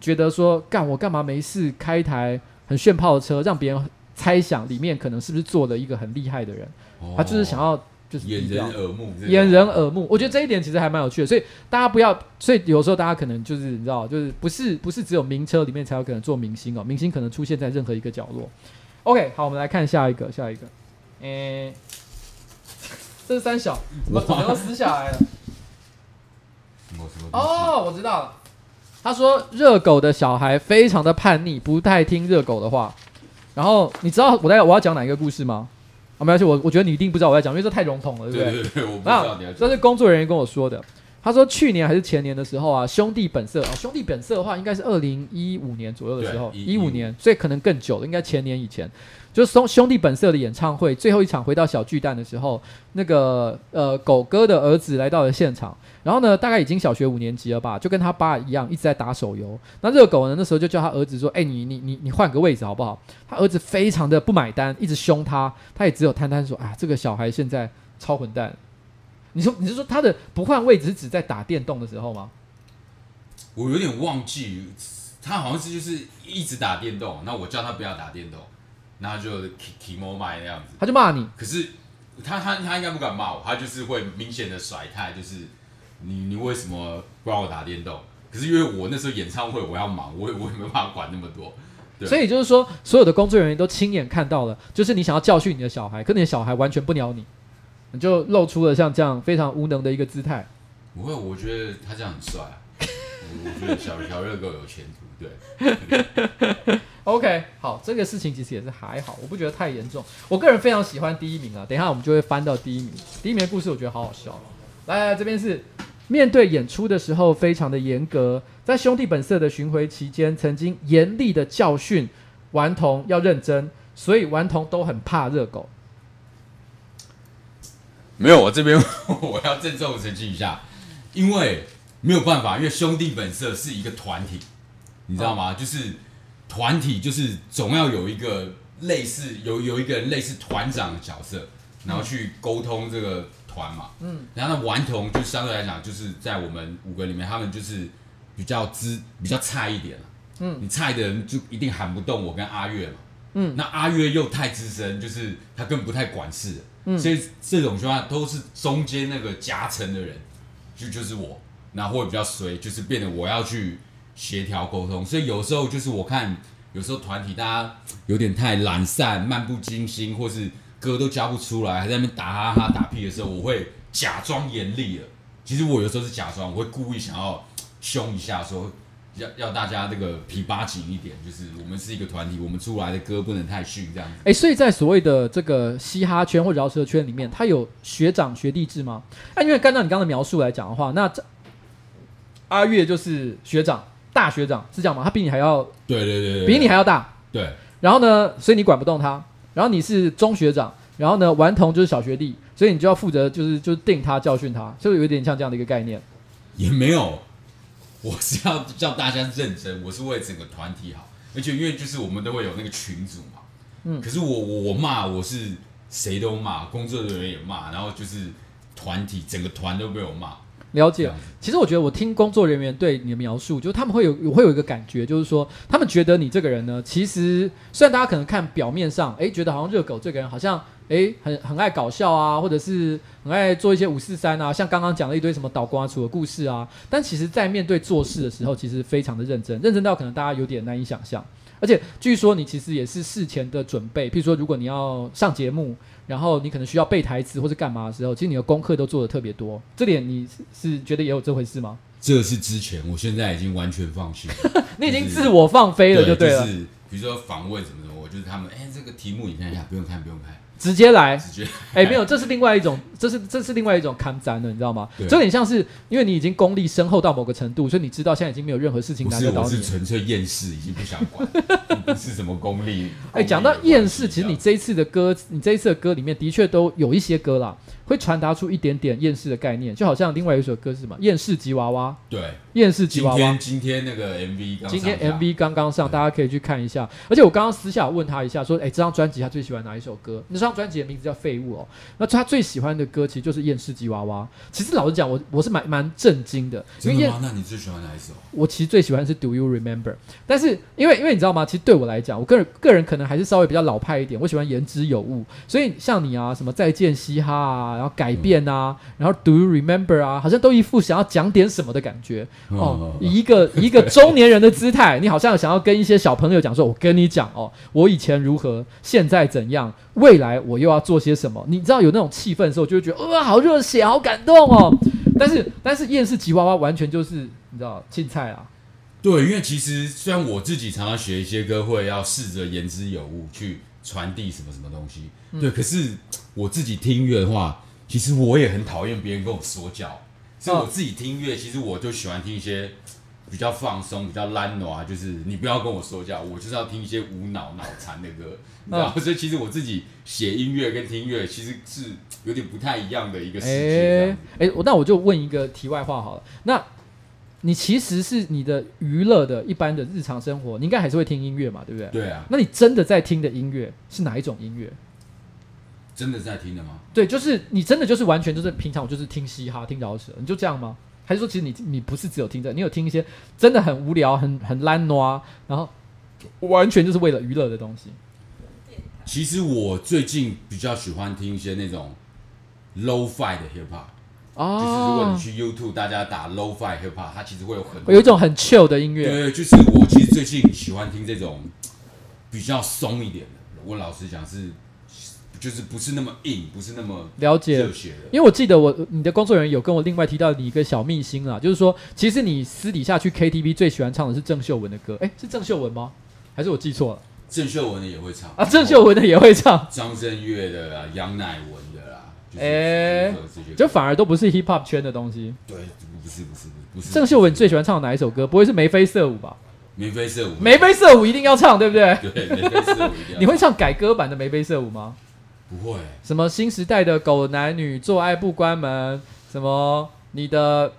觉得说，干我干嘛没事开一台很炫炮的车，让别人猜想里面可能是不是坐了一个很厉害的人。他就是想要。就是掩人耳目，掩人耳目。我觉得这一点其实还蛮有趣的，所以大家不要，所以有时候大家可能就是你知道，就是不是不是只有名车里面才有可能做明星哦，明星可能出现在任何一个角落。OK，好，我们来看下一个，下一个，诶、欸，这是三小，我怎么都撕下来了？哦，我知道了。他说热狗的小孩非常的叛逆，不太听热狗的话。然后你知道我在我要讲哪一个故事吗？啊，没关系，我我觉得你一定不知道我在讲，因为这太笼统了，对不对？对对对，我不知道你要讲。这是工作人员跟我说的。他说去年还是前年的时候啊，兄弟本色啊，兄弟本色的话应该是二零一五年左右的时候，一五年，所以可能更久了，应该前年以前。就是兄兄弟本色的演唱会最后一场回到小巨蛋的时候，那个呃狗哥的儿子来到了现场。然后呢，大概已经小学五年级了吧，就跟他爸一样，一直在打手游。那热狗呢，那时候就叫他儿子说：“哎，你你你你换个位置好不好？”他儿子非常的不买单，一直凶他。他也只有摊摊说：“啊，这个小孩现在超混蛋。”你说，你是说他的不换位置是指在打电动的时候吗？我有点忘记，他好像是就是一直打电动。那我叫他不要打电动，然后就提提莫麦那样子，他就骂你。可是他他他应该不敢骂我，他就是会明显的甩态，就是。你你为什么不让我打电动？可是因为我那时候演唱会我要忙，我也我也没办法管那么多。对。所以就是说，所有的工作人员都亲眼看到了，就是你想要教训你的小孩，可你的小孩完全不鸟你，你就露出了像这样非常无能的一个姿态。不会，我觉得他这样很帅啊。我觉得小小热狗有前途。对。OK，好，这个事情其实也是还好，我不觉得太严重。我个人非常喜欢第一名啊，等一下我们就会翻到第一名。第一名的故事我觉得好好笑。来来，这边是。面对演出的时候非常的严格，在兄弟本色的巡回期间，曾经严厉的教训顽童要认真，所以顽童都很怕热狗。没有，我这边 我要郑重澄清一下，因为没有办法，因为兄弟本色是一个团体，你知道吗？哦、就是团体就是总要有一个类似有有一个人类似团长的角色，然后去沟通这个。团嘛，嗯，然后那顽童就相对来讲，就是在我们五个里面，他们就是比较资比较菜一点，嗯，你菜的人就一定喊不动我跟阿月嘛，嗯，那阿月又太资深，就是他根本不太管事，嗯，所以这种情况都是中间那个夹层的人，就就是我，那会比较衰，就是变得我要去协调沟通，所以有时候就是我看有时候团体大家有点太懒散、漫不经心，或是。歌都教不出来，还在那边打哈哈打屁的时候，我会假装严厉了。其实我有时候是假装，我会故意想要凶一下，说要要大家这个皮扒紧一点，就是我们是一个团体，我们出来的歌不能太逊这样子。哎、欸，所以在所谓的这个嘻哈圈或饶舌圈里面，他有学长学弟制吗？啊，因为按照你刚刚的描述来讲的话，那这阿月就是学长，大学长是这样吗？他比你还要对对对，对，比你还要大。对。然后呢，所以你管不动他。然后你是中学长，然后呢，顽童就是小学弟，所以你就要负责，就是就是定他教训他，就有点像这样的一个概念。也没有，我是要叫大家认真，我是为整个团体好，而且因为就是我们都会有那个群组嘛，嗯，可是我我我骂我是谁都骂，工作人员也骂，然后就是团体整个团都被我骂。了解，其实我觉得我听工作人员对你的描述，就他们会有会有一个感觉，就是说他们觉得你这个人呢，其实虽然大家可能看表面上，哎，觉得好像热狗这个人好像哎很很爱搞笑啊，或者是很爱做一些五四三啊，像刚刚讲了一堆什么倒瓜厨的故事啊，但其实在面对做事的时候，其实非常的认真，认真到可能大家有点难以想象。而且据说你其实也是事前的准备，譬如说如果你要上节目，然后你可能需要背台词或者干嘛的时候，其实你的功课都做的特别多。这点你是，是觉得也有这回事吗？这是之前，我现在已经完全放弃了。你已经自我放飞了，就对了。就是比如说访问什么什么，我就是他们，哎，这个题目你看一下，不用看，不用看。直接来，直接哎，没有，这是另外一种，这是这是另外一种看展的，你知道吗？这有点像是因为你已经功力深厚到某个程度，所以你知道现在已经没有任何事情难得到你。纯粹厌世，已经不想管，不是什么功力。哎，讲到厌世，其实你这一次的歌，你这一次的歌里面的确都有一些歌啦。会传达出一点点厌世的概念，就好像另外一首歌是什么？厌世吉娃娃。对，厌世吉娃娃。今天那个 MV，今天 MV 刚刚上，大家可以去看一下。而且我刚刚私下问他一下，说：“哎，这张专辑他最喜欢哪一首歌？”那张专辑的名字叫《废物》哦。那他最喜欢的歌其实就是《厌世吉娃娃》。其实老实讲，我我是蛮蛮震惊的。真的吗？那你最喜欢哪一首？我其实最喜欢是《Do You Remember》。但是因为因为你知道吗？其实对我来讲，我个人个人可能还是稍微比较老派一点。我喜欢言之有物。所以像你啊，什么再见嘻哈啊，然后改变啊。啊，然后 Do you remember 啊？好像都一副想要讲点什么的感觉哦。以一个 以一个中年人的姿态，你好像想要跟一些小朋友讲说：“我跟你讲哦，我以前如何，现在怎样，未来我又要做些什么。”你知道有那种气氛的时候，就会觉得哇，好热血，好感动哦。但是但是厌世吉娃娃完全就是你知道青菜啊。对，因为其实虽然我自己常常学一些歌，会要试着言之有物去传递什么什么东西，嗯、对。可是我自己听音乐的话。其实我也很讨厌别人跟我说教，所以我自己听音乐，其实我就喜欢听一些比较放松、比较懒惰，就是你不要跟我说教，我就是要听一些无脑脑残的歌，你知道？所以其实我自己写音乐跟听音乐其实是有点不太一样的一个世界。哎，哎，那我就问一个题外话好了，那你其实是你的娱乐的一般的日常生活，你应该还是会听音乐嘛，对不对？对啊。那你真的在听的音乐是哪一种音乐？真的在听的吗？对，就是你真的就是完全就是平常我就是听嘻哈听饶舌，你就这样吗？还是说其实你你不是只有听这，你有听一些真的很无聊很很烂啊，然后完全就是为了娱乐的东西。其实我最近比较喜欢听一些那种 low-fi 的 hip hop，哦，就是如果你去 YouTube 大家打 low-fi hip hop，它其实会有很多有一种很 chill 的音乐。对，就是我其实最近喜欢听这种比较松一点的。我老实讲是。就是不是那么硬，不是那么了解热血的。因为我记得我你的工作人员有跟我另外提到你一个小秘辛啊，就是说其实你私底下去 KTV 最喜欢唱的是郑秀文的歌。哎，是郑秀文吗？还是我记错了？郑秀文的也会唱啊，郑秀文的也会唱。张震岳的啦，杨乃文的啦。哎，就反而都不是 hip hop 圈的东西。对，不是不是不是。郑秀文最喜欢唱哪一首歌？不会是眉飞色舞吧？眉飞色舞，眉飞色舞一定要唱，对不对？对，眉飞色舞一定要。你会唱改歌版的眉飞色舞吗？不会，什么新时代的狗男女做爱不关门，什么你的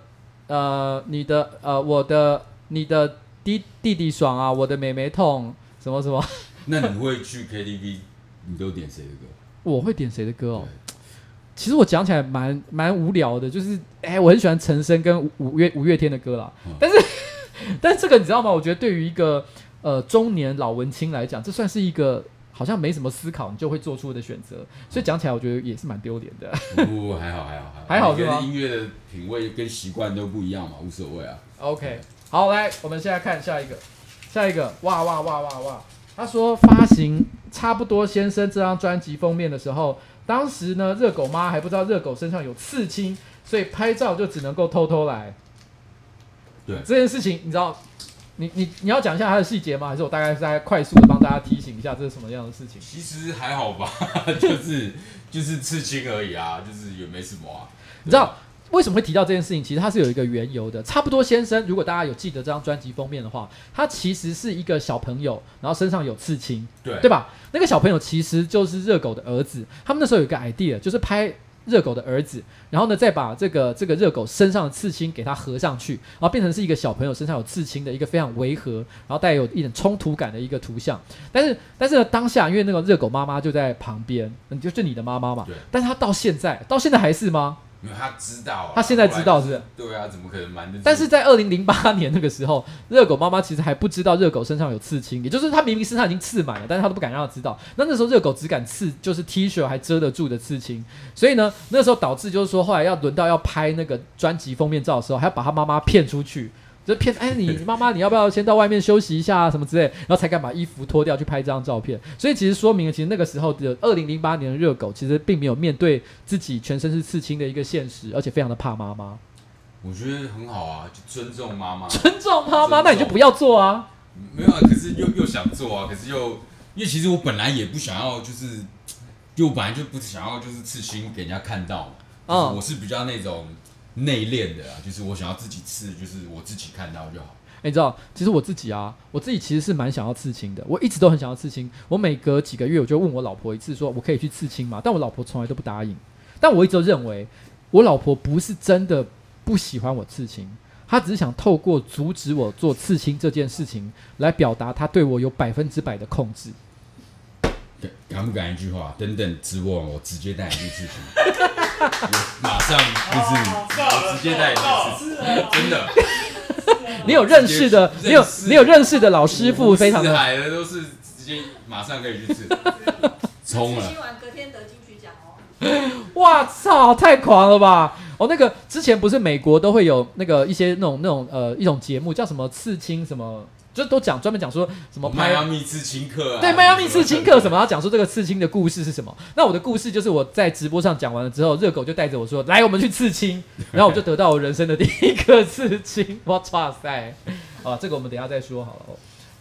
呃你的呃我的你的弟弟弟爽啊，我的妹妹痛，什么什么？那你会去 KTV？你都点谁的歌？我会点谁的歌哦？其实我讲起来蛮蛮无聊的，就是哎，我很喜欢陈升跟五月五月天的歌啦。嗯、但是 但是这个你知道吗？我觉得对于一个呃中年老文青来讲，这算是一个。好像没什么思考，你就会做出的选择，所以讲起来我觉得也是蛮丢脸的。不，还好还好还好，还好是吗？音乐的品味跟习惯都不一样嘛，无所谓啊。OK，好，来，我们现在看下一个，下一个，哇哇哇哇哇！他说发行差不多先生这张专辑封面的时候，当时呢热狗妈还不知道热狗身上有刺青，所以拍照就只能够偷偷来。对，这件事情你知道？你你你要讲一下它的细节吗？还是我大概是在快速的帮大家提醒一下这是什么样的事情？其实还好吧，就是就是刺青而已啊，就是也没什么啊。你知道为什么会提到这件事情？其实它是有一个缘由的。差不多先生，如果大家有记得这张专辑封面的话，他其实是一个小朋友，然后身上有刺青，对对吧？那个小朋友其实就是热狗的儿子。他们那时候有一个 idea，就是拍。热狗的儿子，然后呢，再把这个这个热狗身上的刺青给它合上去，然后变成是一个小朋友身上有刺青的一个非常违和，然后带有一点冲突感的一个图像。但是，但是呢，当下因为那个热狗妈妈就在旁边，你，就是你的妈妈嘛。对。但是她到现在，到现在还是吗？因为他知道、啊，他现在知道是，是，对啊，怎么可能瞒得？但是在二零零八年那个时候，热狗妈妈其实还不知道热狗身上有刺青，也就是他明明身上已经刺满了，但是他都不敢让他知道。那那时候热狗只敢刺，就是 T 恤还遮得住的刺青。所以呢，那时候导致就是说，后来要轮到要拍那个专辑封面照的时候，还要把他妈妈骗出去，就骗哎你妈妈你要不要先到外面休息一下啊什么之类，然后才敢把衣服脱掉去拍这张照片。所以其实说明了，其实那个时候的二零零八年的热狗，其实并没有面对自己全身是刺青的一个现实，而且非常的怕妈妈。我觉得很好啊，就尊重妈妈。尊重妈妈，那你就不要做啊。没有啊，可是又又想做啊，可是又因为其实我本来也不想要，就是就我本来就不想要，就是刺青给人家看到嘛。嗯，我是比较那种内敛的啊，就是我想要自己刺，就是我自己看到就好。欸，你知道，其实我自己啊，我自己其实是蛮想要刺青的，我一直都很想要刺青。我每隔几个月我就问我老婆一次，说我可以去刺青吗？但我老婆从来都不答应。但我一直都认为，我老婆不是真的不喜欢我刺青。她只是想透过阻止我做刺青这件事情，来表达她对我有百分之百的控制。敢不敢一句话？等等直播，我直接带你去刺青。我 马上就是，我直接带你去吃，真的。你有认识的，你有你有认识的老师傅，非常的来的都是直接马上可以去吃。冲了。刺青完隔天得金曲奖哦。哇操！太狂了吧！哦，那个之前不是美国都会有那个一些那种那种呃一种节目叫什么刺青什么，就都讲专门讲说什么迈阿密刺青课，对，迈阿密刺青课什么，他讲说这个刺青的故事是什么。那我的故事就是我在直播上讲完了之后，热狗就带着我说来我们去刺青，然后我就得到我人生的第一个刺青。哇塞！啊，这个我们等一下再说好了。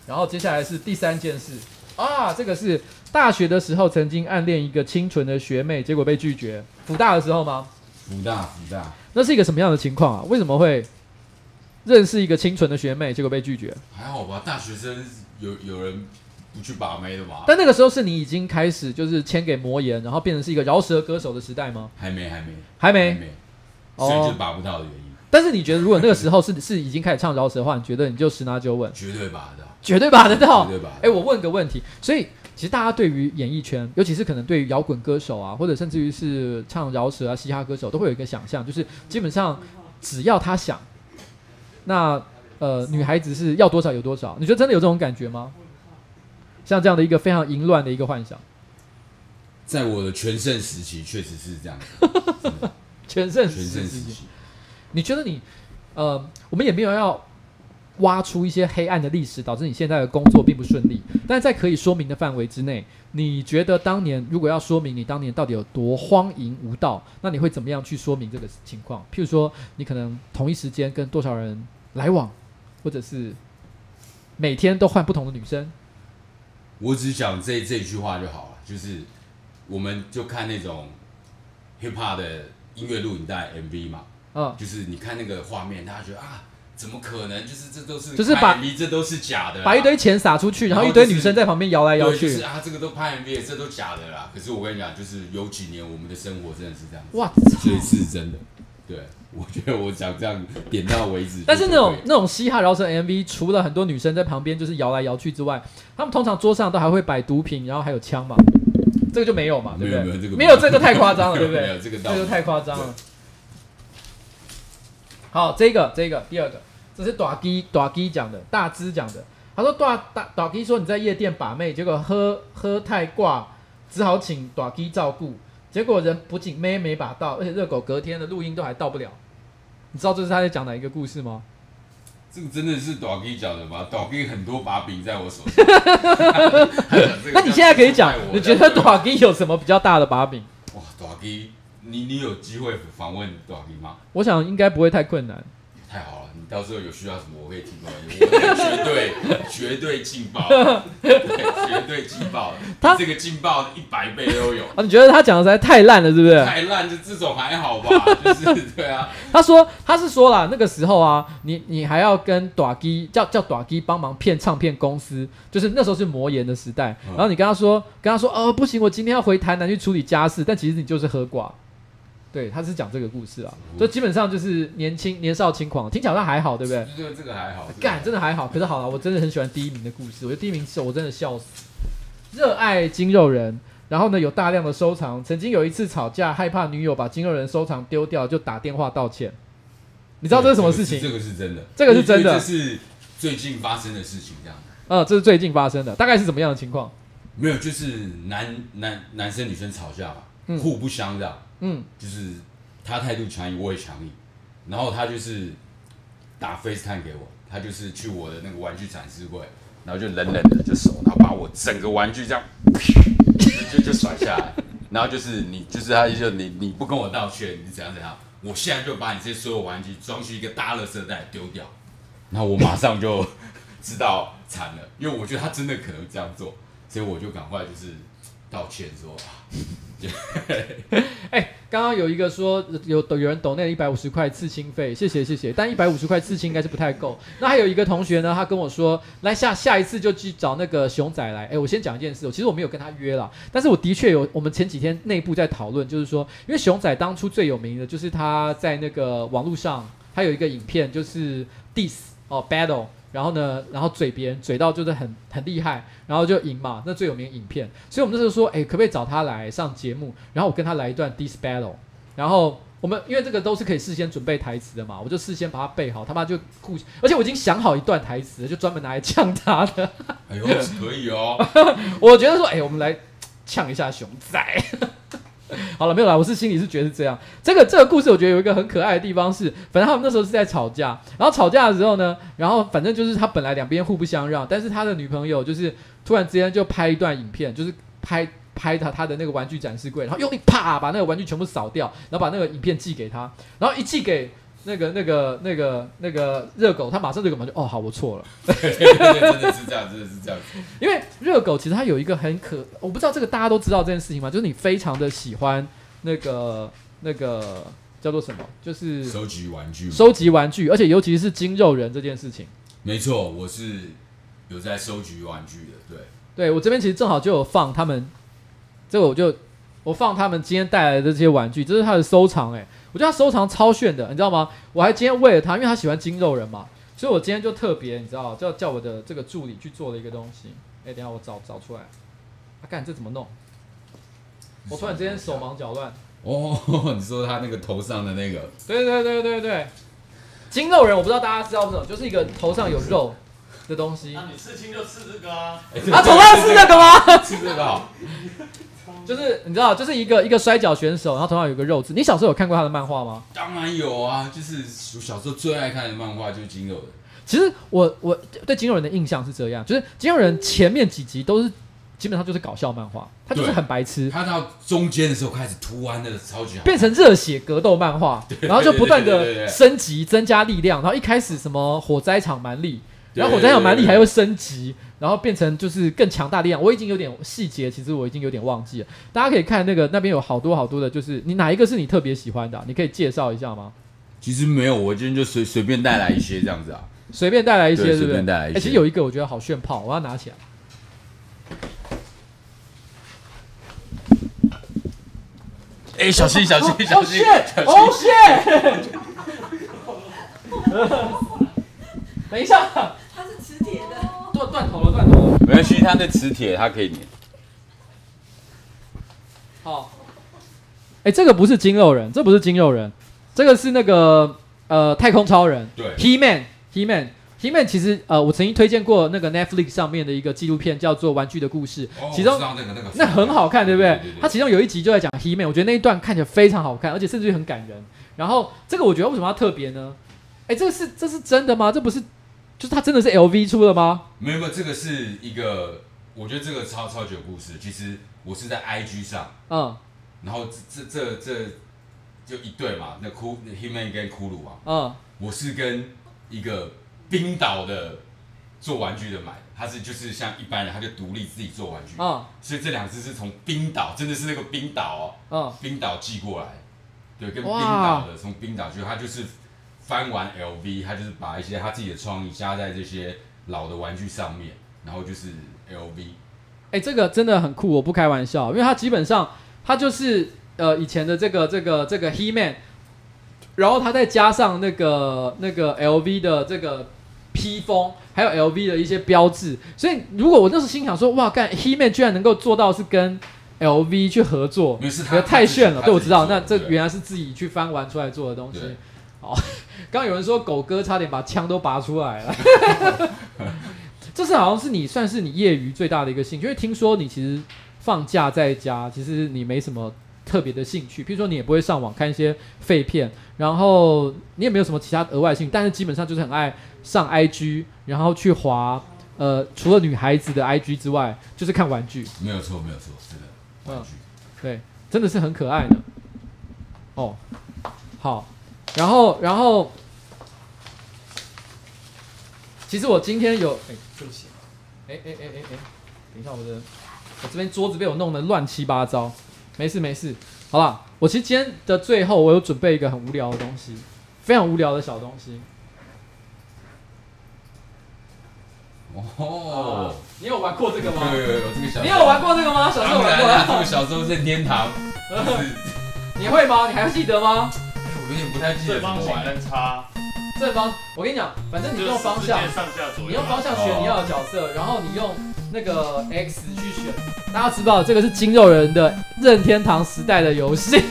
然后接下来是第三件事啊，这个是大学的时候曾经暗恋一个清纯的学妹，结果被拒绝。辅大的时候吗？辅大，辅大，那是一个什么样的情况啊？为什么会认识一个清纯的学妹，结果被拒绝？还好吧，大学生有有人不去把妹的嘛。但那个时候是你已经开始就是签给魔岩，然后变成是一个饶舌歌手的时代吗？还没，还没，还没，还没，所以就把不到的原因。哦，但是你觉得，如果那个时候是是已经开始唱饶舌的话，你觉得你就十拿九稳？绝对拔得到，绝对拔得到，绝对把得到。哎，我问个问题，所以。其实大家对于演艺圈，尤其是可能对于摇滚歌手啊，或者甚至于是唱饶舌啊、嘻哈歌手，都会有一个想象，就是基本上只要他想，那呃女孩子是要多少有多少。你觉得真的有这种感觉吗？像这样的一个非常淫乱的一个幻想，在我的全盛时期确实是这样。全盛时期，你觉得你呃，我们也没有要。挖出一些黑暗的历史，导致你现在的工作并不顺利。但在可以说明的范围之内，你觉得当年如果要说明你当年到底有多荒淫无道，那你会怎么样去说明这个情况？譬如说，你可能同一时间跟多少人来往，或者是每天都换不同的女生。我只讲这这句话就好了，就是我们就看那种 hip hop 的音乐录影带 MV 嘛，嗯，就是你看那个画面，大家觉得啊。怎么可能？就是这都是就是把这都是假的，把一堆钱撒出去，然后一堆女生在旁边摇来摇去。就是啊，这个都拍 MV，这都假的啦。可是我跟你讲，就是有几年我们的生活真的是这样。哇，所以是真的。对，我觉得我想这样点到为止。但是那种那种嘻哈饶舌 MV，除了很多女生在旁边就是摇来摇去之外，他们通常桌上都还会摆毒品，然后还有枪嘛。这个就没有嘛，对不对？没有这个，没有这个太夸张了，对不对？没有这个，这个太夸张了。好，这个这个第二个。这是短基短基讲的，大支讲的。他说短大大基说你在夜店把妹，结果喝喝太挂，只好请短基照顾。结果人不仅妹没把到，而且热狗隔天的录音都还到不了。你知道这是他在讲哪一个故事吗？这个真的是短基讲的吗？短基很多把柄在我手上。那你现在可以讲，你觉得短基有什么比较大的把柄？哇，短基，你你有机会访问短基吗？我想应该不会太困难。太好了，你到时候有需要什么，我可以提供绝对绝对劲爆，对，绝对劲爆。他这个劲爆一百倍都有。啊，你觉得他讲的实在太烂了，是不是？太烂，就这种还好吧？就是对啊。他说他是说了，那个时候啊，你你还要跟短基叫叫短基帮忙骗唱片公司，就是那时候是魔岩的时代。然后你跟他说跟他说，哦，不行，我今天要回台南去处理家事，但其实你就是喝挂。对，他是讲这个故事啊，就基本上就是年轻年少轻狂，听起来好像还好，对不对？这个这个还好，干真的还好。可是好了，我真的很喜欢第一名的故事，我觉得第一名是我真的笑死。热爱筋肉人，然后呢有大量的收藏，曾经有一次吵架，害怕女友把筋肉人收藏丢掉，就打电话道歉。你知道这是什么事情？这个是真的，这个是真的，这是最近发生的事情，这样。嗯，这是最近发生的，大概是怎么样的情况？没有，就是男男男生女生吵架嘛，嗯、互不相让，嗯，嗯就是。他态度强硬，我也强硬，然后他就是打 FaceTime 给我，他就是去我的那个玩具展示柜，然后就冷冷的就手，然后把我整个玩具这样就就甩下来，然后就是你就是他就你你不跟我道歉，你怎样怎样，我现在就把你这些所有玩具装去一个大垃圾袋丢掉，然后我马上就知道惨了，因为我觉得他真的可能这样做，所以我就赶快就是道歉说。哎，刚刚有一个说有有人抖那一百五十块刺青费，谢谢谢谢，但一百五十块刺青应该是不太够。那还有一个同学呢，他跟我说，来下下一次就去找那个熊仔来。哎，我先讲一件事，其实我没有跟他约了，但是我的确有，我们前几天内部在讨论，就是说，因为熊仔当初最有名的就是他在那个网络上，他有一个影片就是 diss 哦 battle。然后呢，然后嘴别人嘴到就是很很厉害，然后就赢嘛，那最有名的影片。所以我们那时候说，哎，可不可以找他来上节目？然后我跟他来一段 diss battle。然后我们因为这个都是可以事先准备台词的嘛，我就事先把它背好，他妈就酷，而且我已经想好一段台词，就专门拿来呛他的。哎呦，可以哦。我觉得说，哎，我们来呛一下熊仔。好了，没有啦，我是心里是觉得是这样。这个这个故事，我觉得有一个很可爱的地方是，反正他们那时候是在吵架，然后吵架的时候呢，然后反正就是他本来两边互不相让，但是他的女朋友就是突然之间就拍一段影片，就是拍拍他他的那个玩具展示柜，然后用力啪把那个玩具全部扫掉，然后把那个影片寄给他，然后一寄给。那个、那个、那个、那个热狗，他马上就干嘛就哦，好，我错了。对对对，真的是这样，真的是这样。因为热狗其实它有一个很可，我不知道这个大家都知道这件事情吗？就是你非常的喜欢那个那个叫做什么？就是收集玩具，收集玩具，而且尤其是筋肉人这件事情。没错，我是有在收集玩具的。对，对我这边其实正好就有放他们，这个我就我放他们今天带来的这些玩具，这是他的收藏哎、欸。我觉得他收藏超炫的，你知道吗？我还今天为了他，因为他喜欢筋肉人嘛，所以我今天就特别，你知道，叫叫我的这个助理去做了一个东西。哎、欸，等下我找找出来。啊，干这怎么弄？我突然之间手忙脚乱。哦，你说他那个头上的那个？对对对对对，筋肉人，我不知道大家知道不知道，就是一个头上有肉的东西。那、啊、你刺青就刺这个啊？啊，头上刺这个吗？刺这个好。就是你知道，就是一个一个摔跤选手，然后头上有个肉字。你小时候有看过他的漫画吗？当然有啊，就是我小时候最爱看的漫画就是金肉人。其实我我对金肉人的印象是这样，就是金肉人前面几集都是基本上就是搞笑漫画，他就是很白痴。他到中间的时候开始突然的超级好，变成热血格斗漫画，然后就不断的升级增加力量，然后一开始什么火灾场蛮力，然后火灾场蛮力还会升级。然后变成就是更强大的力量，我已经有点细节，其实我已经有点忘记了。大家可以看那个那边有好多好多的，就是你哪一个是你特别喜欢的啊？你可以介绍一下吗？其实没有，我今天就随随便带来一些这样子啊，随便带来一些，是不是？随便带来一些。欸，其实有一个我觉得好炫炮，我要拿起来。哎，小心小心小心！哦谢！等一下。断头了，断头了。没关系，它那磁铁它可以粘。好，哎，这个不是筋肉人，这不是筋肉人，这个是那个呃太空超人。对，He-Man，He-Man，He-Man。其实呃，我曾经推荐过那个 Netflix 上面的一个纪录片，叫做《玩具的故事》，哦，其中那个那个那很好看，对不对？对对对对，它其中有一集就在讲 He-Man，我觉得那一段看起来非常好看，而且甚至于很感人。然后这个我觉得为什么要特别呢？哎，这个是这是真的吗？这不是。就是它真的是 LV 出的吗？没有没有，这个是一个，我觉得这个超超级有故事。其实我是在 IG 上，嗯，然后这这这，这就一对嘛，那骷 He-Man 跟骷髅嘛，嗯，我是跟一个冰岛的做玩具的买，他是就是像一般人，他就独立自己做玩具，嗯，所以这两只是从冰岛，真的是那个冰岛哦，嗯，冰岛寄过来，对，跟冰岛的从冰岛就他就是。翻完 LV，他就是把一些他自己的创意加在这些老的玩具上面，然后就是 LV。哎、欸，这个真的很酷，我不开玩笑，因为他基本上他就是呃以前的这个这个这个 He-Man，然后他再加上那个那个 LV 的这个披风，还有 LV 的一些标志，所以如果我那时心想说，哇，干 He-Man 居然能够做到是跟 LV 去合作，觉得太炫了。对，我知道，那这原来是自己去翻玩出来做的东西。好。刚有人说狗哥差点把枪都拔出来了，这是好像是你算是你业余最大的一个兴趣，因为听说你其实放假在家，其实你没什么特别的兴趣，譬如说你也不会上网看一些废片，然后你也没有什么其他额外兴趣，但是基本上就是很爱上 IG，然后去滑，呃，除了女孩子的 IG 之外，就是看玩具。没有错，没有错，是的，玩具，嗯，对，真的是很可爱的。哦，好，然后，然后，其实我今天有，哎，对不起，哎哎哎哎哎，等一下，我的，我这边桌子被我弄得乱七八糟，没事没事，好了，我其实今天的最后，我有准备一个很无聊的东西，非常无聊的小东西。哦，你有玩过这个吗？有有有，这个小，你有玩过这个吗？小时候玩过啊，这个小时候任天堂，你会吗？你还记得吗？我有点不太记得怎么玩。正方形跟叉，正方，我跟你讲，反正你用方向，你用方向选你要的角色，然后你用那个 X 去选。大家知道这个是筋肉人的任天堂时代的游戏。对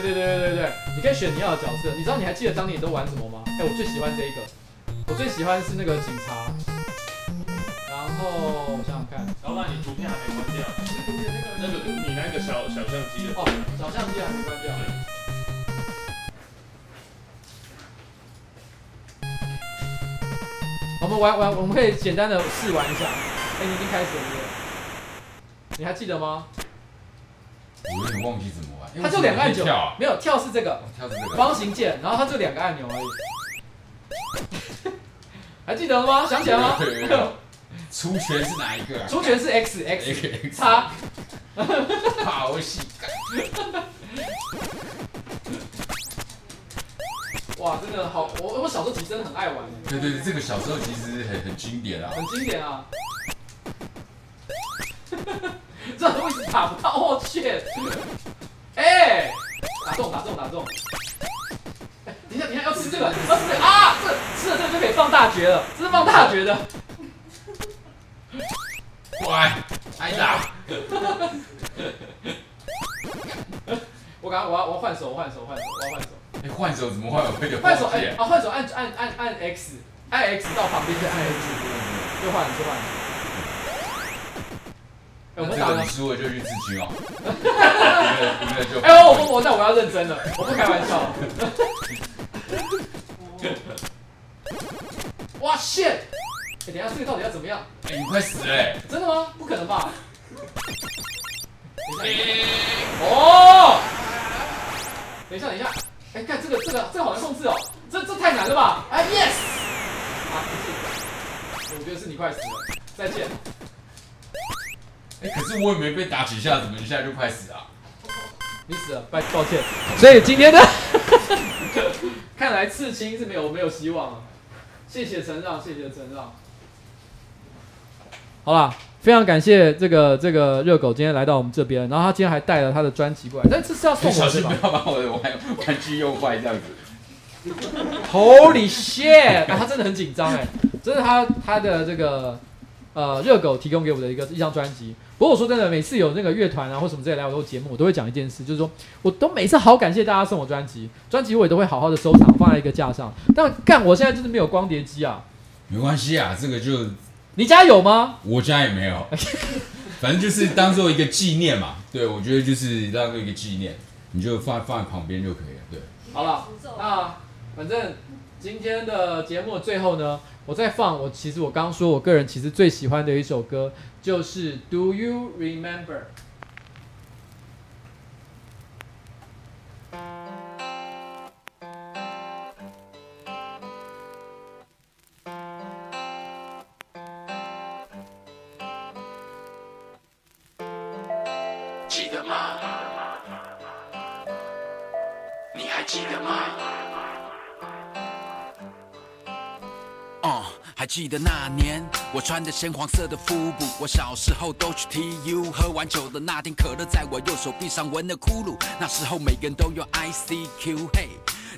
对对对对对对对对，你可以选你要的角色。你知道你还记得当年你都玩什么吗？哎，我最喜欢这一个。我最喜欢是那个警察，然后我想想看，老板，你图片还没关掉？那个你那个小小相机哦，小相机还没关掉。我们玩玩，我们可以简单的试玩一下。哎，你已经开始了，你还记得吗？我有点忘记怎么玩。它就两个按钮，跳没有跳是这个，跳是这个方形键，然后它就两个按钮而已。还记得了吗？想起来了吗？出拳 是哪一个？出拳是 X X 叉。好戏。哇，真的好！我我小时候其实真的很爱玩。对对对，这个小时候其实很很经典啊。很经典啊。这位置打不到，我去！哎，打中打中打中！等一下，等一下，要吃这个，要吃这个啊！这吃了这个就可以放大绝了，这是放大绝的。乖，挨打。我刚刚我要我要换手，换手，换手，我要换手。哎，换手怎么换？我有点换手哎啊！换手按按按按 X，按 X 到旁边再按 X，就换就换。我们打你输了就去自清哦。哎呦，我我那我要认真了，我不开玩笑。哇，shit！哎，等一下，这个到底要怎么样？哎，你快死了！真的吗？不可能吧？哦！等一下，等一下，哎，看这个，这个，这个好难控制哦，这这太难了吧？哎，yes！啊，不是，我觉得是你快死了，再见。哎，可是我也没被打几下，怎么一下就快死啊？你死了，抱抱歉。所以今天的，看来刺青是没有没有希望了。谢谢承让，谢谢承让。好啦，非常感谢这个这个热狗今天来到我们这边，然后他今天还带了他的专辑过来，但这是要送我的吧？小心不要把我的玩玩具用坏这样子。Holy shit！、啊、他真的很紧张哎，这是他他的这个呃热狗提供给我的一个一张专辑。不过我说真的，每次有那个乐团啊或什么之类来我的节目，我都会讲一件事，就是说我都每次好感谢大家送我专辑，专辑我也都会好好的收藏放在一个架上。但干，我现在就是没有光碟机啊。没关系啊，这个就你家有吗？我家也没有，反正就是当做一个纪念嘛。对，我觉得就是当做一个纪念，你就放放在旁边就可以了。对，好了，那反正今天的节目的最后呢，我再放我其实我刚说我个人其实最喜欢的一首歌。就是 Do you remember？记得那年，我穿着鲜黄色的复古。我小时候都去 TU，喝完酒的那天，可乐在我右手臂上纹了窟窿。那时候每个人都有 ICQ，嘿，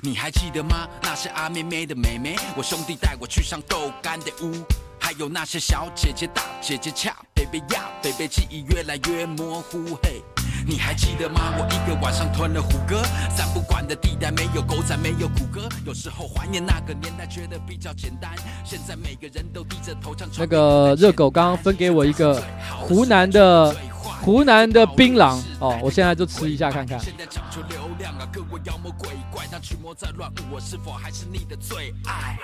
你还记得吗？那些阿妹妹的妹妹，我兄弟带我去上豆干的屋，还有那些小姐姐、大姐姐恰，baby 呀，baby 记忆越来越模糊，嘿。你还记得吗？我一个晚上吞了虎哥，三不管的地带没有狗仔，没有谷歌。有时候怀念那个年代，觉得比较简单。现在每个人都低着头唱。那个热狗刚刚分给我一个湖南的湖南的槟榔哦，我现在就吃一下看看。现在讲求流量啊，各位妖魔鬼怪，当群魔在乱舞，我是否还是你的最爱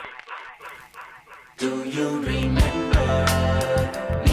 ？Do you remember？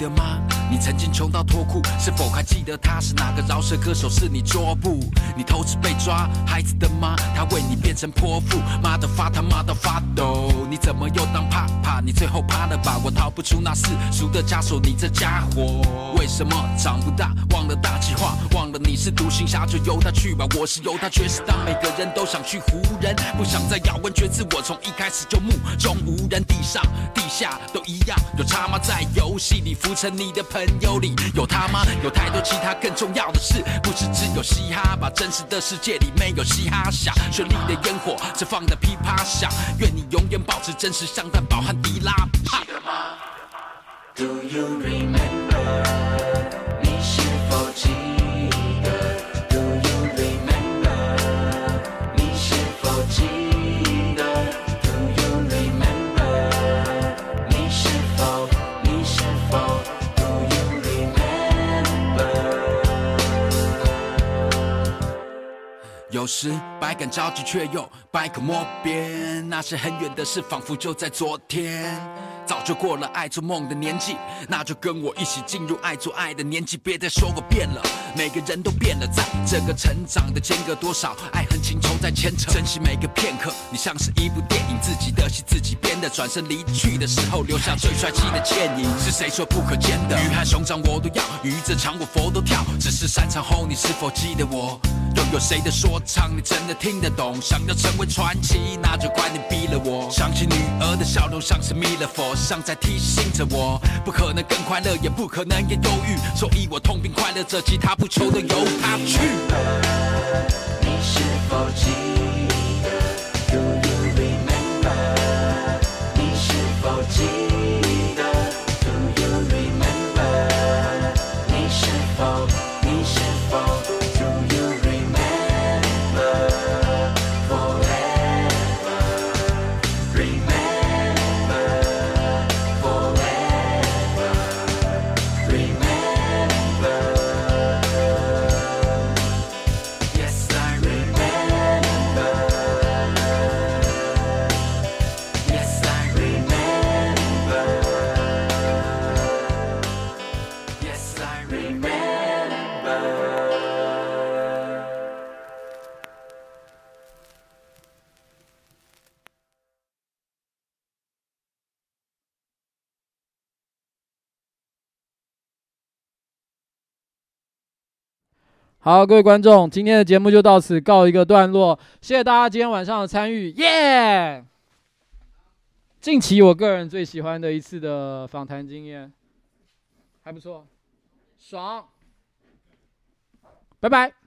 的吗？你曾经穷到脱裤，是否还记得他是哪个饶舌歌手？是你桌布？你偷吃被抓，孩子的妈，他为你变成泼妇，妈的发他妈的发抖，你怎么又当怕怕？你最后怕了吧？我逃不出那世俗的枷锁，你这家伙为什么长不大？忘了大计划，忘了你是独行侠，就由他去吧。我是由他，却是当每个人都想去湖人，不想再咬文嚼字。我从一开始就目中无人，地上地下都一样，有差吗？在游戏里浮沉，你的朋友里有他吗？有太多其他更重要的事，不是只有嘻哈吧？真实的世界里没有嘻哈响，绚丽的烟火只放的噼啪响。愿你永远保持真实，像蛋堡和迪拉。记得吗？Do you remember？有时百感交集，却又百口莫辩。那些很远的事，仿佛就在昨天。早就过了爱做梦的年纪，那就跟我一起进入爱做爱的年纪。别再说我变了，每个人都变了，在这个成长的间隔，多少爱恨情仇在牵扯。珍惜每个片刻，你像是一部电影，自己的戏自己编的。转身离去的时候，留下最帅气的倩影。是谁说不可见的？鱼和熊掌我都要，鱼这场我佛都跳。只是散场后，你是否记得我？有谁的说唱你真的听得懂？想要成为传奇，那就怪你逼了我。想起女儿的笑容，像是弥勒佛，像在提醒着我，不可能更快乐，也不可能也忧郁，所以我痛并快乐着，其他不求的由他去。你是否记得？Do you remember？你是否记得好，各位观众，今天的节目就到此告一个段落，谢谢大家今天晚上的参与，耶！近期我个人最喜欢的一次的访谈经验，还不错，爽，拜拜。